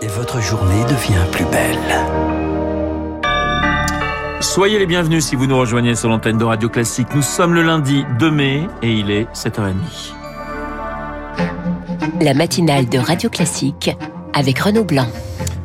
et votre journée devient plus belle. Soyez les bienvenus si vous nous rejoignez sur l'antenne de Radio Classique. Nous sommes le lundi 2 mai et il est 7h30. La matinale de Radio Classique avec Renaud Blanc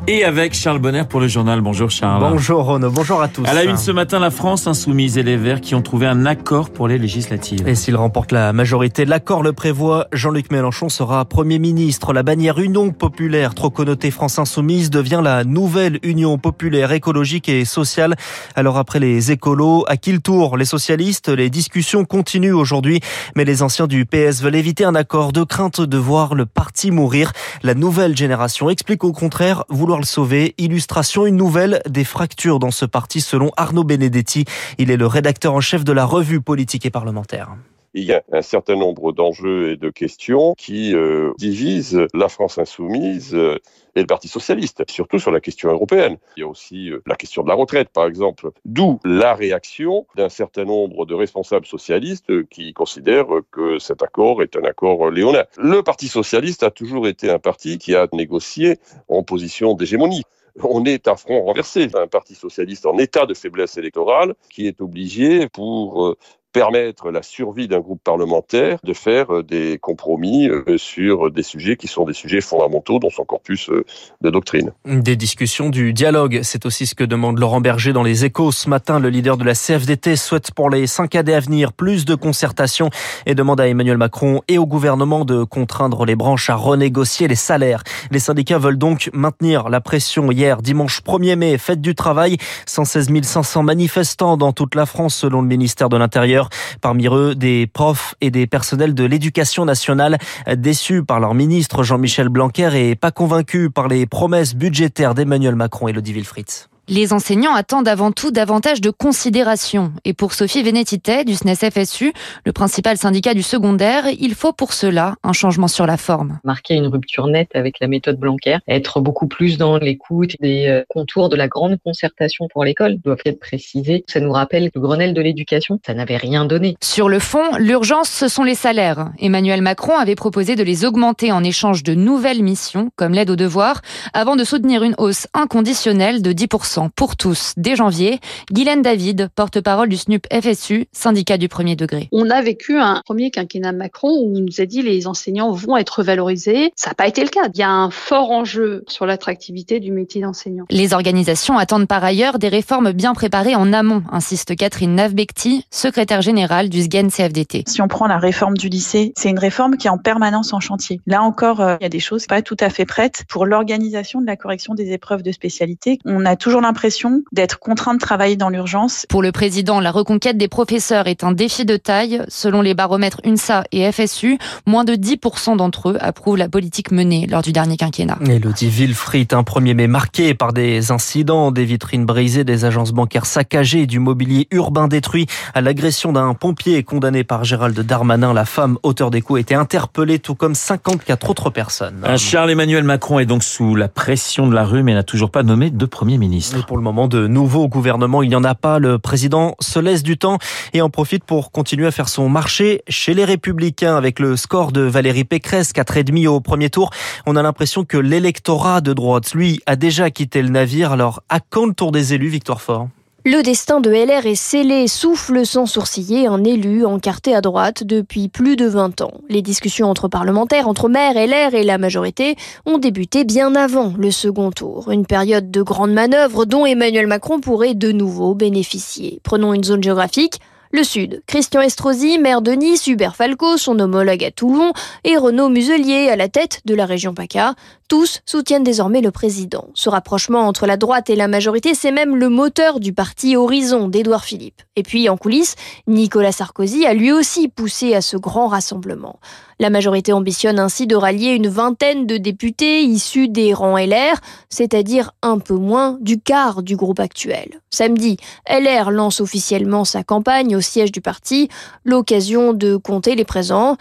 et avec Charles Bonner pour le journal. Bonjour Charles. Bonjour Renaud, bonjour à tous. À la une ce matin, la France insoumise et les Verts qui ont trouvé un accord pour les législatives. Et s'il remporte la majorité, l'accord le prévoit. Jean-Luc Mélenchon sera Premier ministre. La bannière Union populaire, trop connotée France insoumise, devient la nouvelle Union populaire écologique et sociale. Alors après les écolos, à qui le tour? Les socialistes, les discussions continuent aujourd'hui, mais les anciens du PS veulent éviter un accord de crainte de voir le parti mourir. La nouvelle génération explique au contraire vouloir Illustration, une nouvelle des fractures dans ce parti selon Arnaud Benedetti. Il est le rédacteur en chef de la revue politique et parlementaire il y a un certain nombre d'enjeux et de questions qui euh, divisent la France insoumise euh, et le Parti socialiste, surtout sur la question européenne. Il y a aussi euh, la question de la retraite, par exemple. D'où la réaction d'un certain nombre de responsables socialistes qui considèrent que cet accord est un accord léonin. Le Parti socialiste a toujours été un parti qui a négocié en position d'hégémonie on est à front renversé. Un parti socialiste en état de faiblesse électorale qui est obligé pour permettre la survie d'un groupe parlementaire de faire euh, des compromis euh, sur des sujets qui sont des sujets fondamentaux dans son corpus euh, de doctrine. Des discussions, du dialogue, c'est aussi ce que demande Laurent Berger dans les échos. Ce matin, le leader de la CFDT souhaite pour les cinq années à venir plus de concertation et demande à Emmanuel Macron et au gouvernement de contraindre les branches à renégocier les salaires. Les syndicats veulent donc maintenir la pression. Hier, dimanche 1er mai, fête du travail, 116 500 manifestants dans toute la France selon le ministère de l'Intérieur. Parmi eux, des profs et des personnels de l'éducation nationale déçus par leur ministre Jean-Michel Blanquer et pas convaincus par les promesses budgétaires d'Emmanuel Macron et Lodi Wilfried. Les enseignants attendent avant tout davantage de considération. Et pour Sophie Vénétité du SNES FSU, le principal syndicat du secondaire, il faut pour cela un changement sur la forme. Marquer une rupture nette avec la méthode Blanquer, être beaucoup plus dans l'écoute des euh, contours de la grande concertation pour l'école doivent être précisés. Ça nous rappelle le Grenelle de l'éducation, ça n'avait rien donné. Sur le fond, l'urgence, ce sont les salaires. Emmanuel Macron avait proposé de les augmenter en échange de nouvelles missions, comme l'aide aux devoirs, avant de soutenir une hausse inconditionnelle de 10% pour tous dès janvier. Guylaine David, porte-parole du SNUP FSU, syndicat du premier degré. On a vécu un premier quinquennat Macron où on nous a dit les enseignants vont être valorisés. Ça n'a pas été le cas. Il y a un fort enjeu sur l'attractivité du métier d'enseignant. Les organisations attendent par ailleurs des réformes bien préparées en amont, insiste Catherine Navbekti, secrétaire générale du SGEN CFDT. Si on prend la réforme du lycée, c'est une réforme qui est en permanence en chantier. Là encore, euh, il y a des choses pas tout à fait prêtes pour l'organisation de la correction des épreuves de spécialité. On a toujours l'impression d'être contraint de travailler dans l'urgence. Pour le président, la reconquête des professeurs est un défi de taille. Selon les baromètres UNSA et FSU, moins de 10% d'entre eux approuvent la politique menée lors du dernier quinquennat. Elodie Villefrit, un 1er mai marqué par des incidents, des vitrines brisées, des agences bancaires saccagées, du mobilier urbain détruit, à l'agression d'un pompier condamné par Gérald Darmanin. La femme auteur des coups a été interpellée, tout comme 54 autres personnes. Charles-Emmanuel Macron est donc sous la pression de la rue, mais n'a toujours pas nommé de Premier ministre pour le moment, de nouveau gouvernement, il n'y en a pas. Le président se laisse du temps et en profite pour continuer à faire son marché chez les Républicains avec le score de Valérie Pécresse, 4,5 au premier tour. On a l'impression que l'électorat de droite, lui, a déjà quitté le navire. Alors, à quand le tour des élus, Victoire Fort? Le destin de LR est scellé, souffle sans sourciller un élu encarté à droite depuis plus de 20 ans. Les discussions entre parlementaires, entre maires, LR et la majorité ont débuté bien avant le second tour. Une période de grande manœuvre dont Emmanuel Macron pourrait de nouveau bénéficier. Prenons une zone géographique, le Sud, Christian Estrosi, maire de Nice, Hubert Falco, son homologue à Toulon, et Renaud Muselier à la tête de la région PACA, tous soutiennent désormais le président. Ce rapprochement entre la droite et la majorité, c'est même le moteur du parti Horizon d'Édouard Philippe. Et puis, en coulisses, Nicolas Sarkozy a lui aussi poussé à ce grand rassemblement. La majorité ambitionne ainsi de rallier une vingtaine de députés issus des rangs LR, c'est-à-dire un peu moins du quart du groupe actuel. Samedi, LR lance officiellement sa campagne au siège du parti, l'occasion de compter les présents.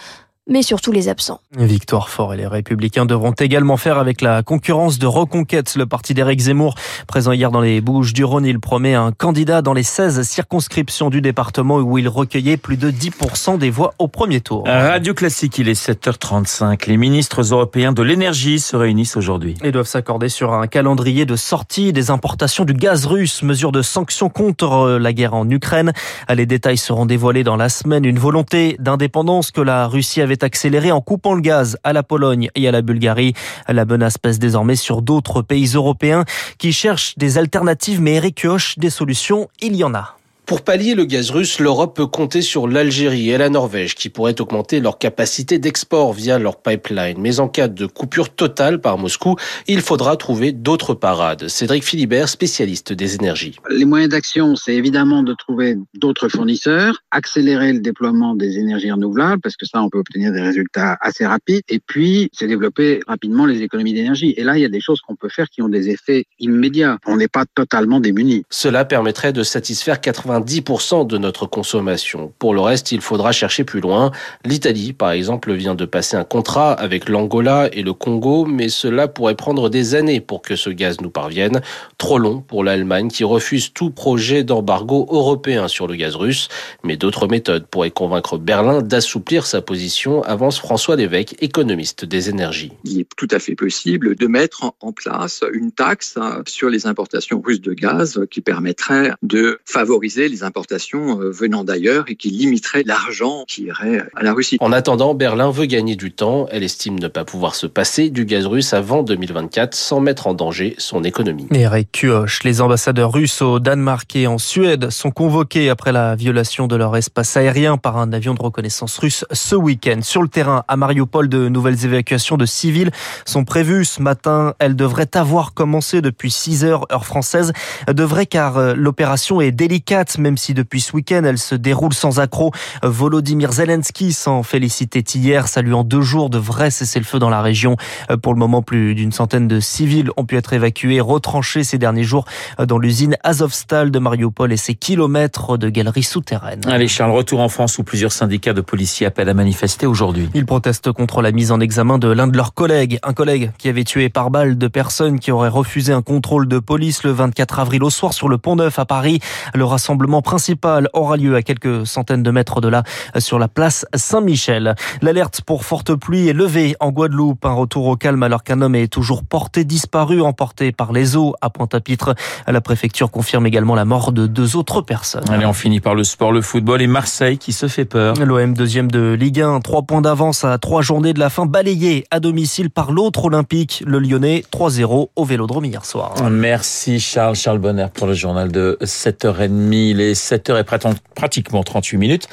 Mais surtout les absents. Victoire Fort et les Républicains devront également faire avec la concurrence de Reconquête, le parti d'Éric Zemmour. Présent hier dans les Bouches du Rhône, il promet un candidat dans les 16 circonscriptions du département où il recueillait plus de 10% des voix au premier tour. Radio Classique, il est 7h35. Les ministres européens de l'énergie se réunissent aujourd'hui. Ils doivent s'accorder sur un calendrier de sortie des importations du gaz russe, mesure de sanctions contre la guerre en Ukraine. Les détails seront dévoilés dans la semaine. Une volonté d'indépendance que la Russie avait accéléré en coupant le gaz à la Pologne et à la Bulgarie. La menace pèse désormais sur d'autres pays européens qui cherchent des alternatives, mais Eric des solutions, il y en a. Pour pallier le gaz russe, l'Europe peut compter sur l'Algérie et la Norvège qui pourraient augmenter leur capacité d'export via leur pipeline. Mais en cas de coupure totale par Moscou, il faudra trouver d'autres parades. Cédric Philibert, spécialiste des énergies. Les moyens d'action, c'est évidemment de trouver d'autres fournisseurs, accélérer le déploiement des énergies renouvelables parce que ça, on peut obtenir des résultats assez rapides. Et puis, c'est développer rapidement les économies d'énergie. Et là, il y a des choses qu'on peut faire qui ont des effets immédiats. On n'est pas totalement démunis. Cela permettrait de satisfaire 80 10% de notre consommation. Pour le reste, il faudra chercher plus loin. L'Italie, par exemple, vient de passer un contrat avec l'Angola et le Congo, mais cela pourrait prendre des années pour que ce gaz nous parvienne. Trop long pour l'Allemagne qui refuse tout projet d'embargo européen sur le gaz russe. Mais d'autres méthodes pourraient convaincre Berlin d'assouplir sa position, avance François Lévesque, économiste des énergies. Il est tout à fait possible de mettre en place une taxe sur les importations russes de gaz qui permettrait de favoriser les importations euh, venant d'ailleurs et qui limiterait l'argent qui irait à la Russie. En attendant, Berlin veut gagner du temps. Elle estime ne pas pouvoir se passer du gaz russe avant 2024 sans mettre en danger son économie. Eric Kioch, les ambassadeurs russes au Danemark et en Suède sont convoqués après la violation de leur espace aérien par un avion de reconnaissance russe ce week-end. Sur le terrain, à Mariupol, de nouvelles évacuations de civils sont prévues ce matin. Elles devraient avoir commencé depuis 6 heures heure française. Devrait car euh, l'opération est délicate même si depuis ce week-end, elle se déroule sans accroc. Volodymyr Zelensky s'en félicitait hier, saluant deux jours de vrai cessez-le-feu dans la région. Pour le moment, plus d'une centaine de civils ont pu être évacués, retranchés ces derniers jours dans l'usine Azovstal de Mariupol et ses kilomètres de galeries souterraines. Allez Charles, retour en France où plusieurs syndicats de policiers appellent à manifester aujourd'hui. Ils protestent contre la mise en examen de l'un de leurs collègues, un collègue qui avait tué par balle deux personnes qui auraient refusé un contrôle de police le 24 avril au soir sur le Pont Neuf à Paris. Le rassemblement rassemblement principal aura lieu à quelques centaines de mètres de là, sur la place Saint-Michel. L'alerte pour forte pluie est levée en Guadeloupe. Un retour au calme alors qu'un homme est toujours porté disparu, emporté par les eaux à Pointe-à-Pitre. La préfecture confirme également la mort de deux autres personnes. Allez, on finit par le sport, le football et Marseille qui se fait peur. L'OM deuxième de Ligue 1, trois points d'avance à trois journées de la fin, balayé à domicile par l'autre olympique, le Lyonnais, 3-0 au Vélodrome hier soir. Merci Charles, Charles Bonner pour le journal de 7h30. Il est 7h et pratiquement 38 minutes.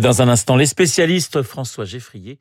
Dans un instant, les spécialistes François Geffrier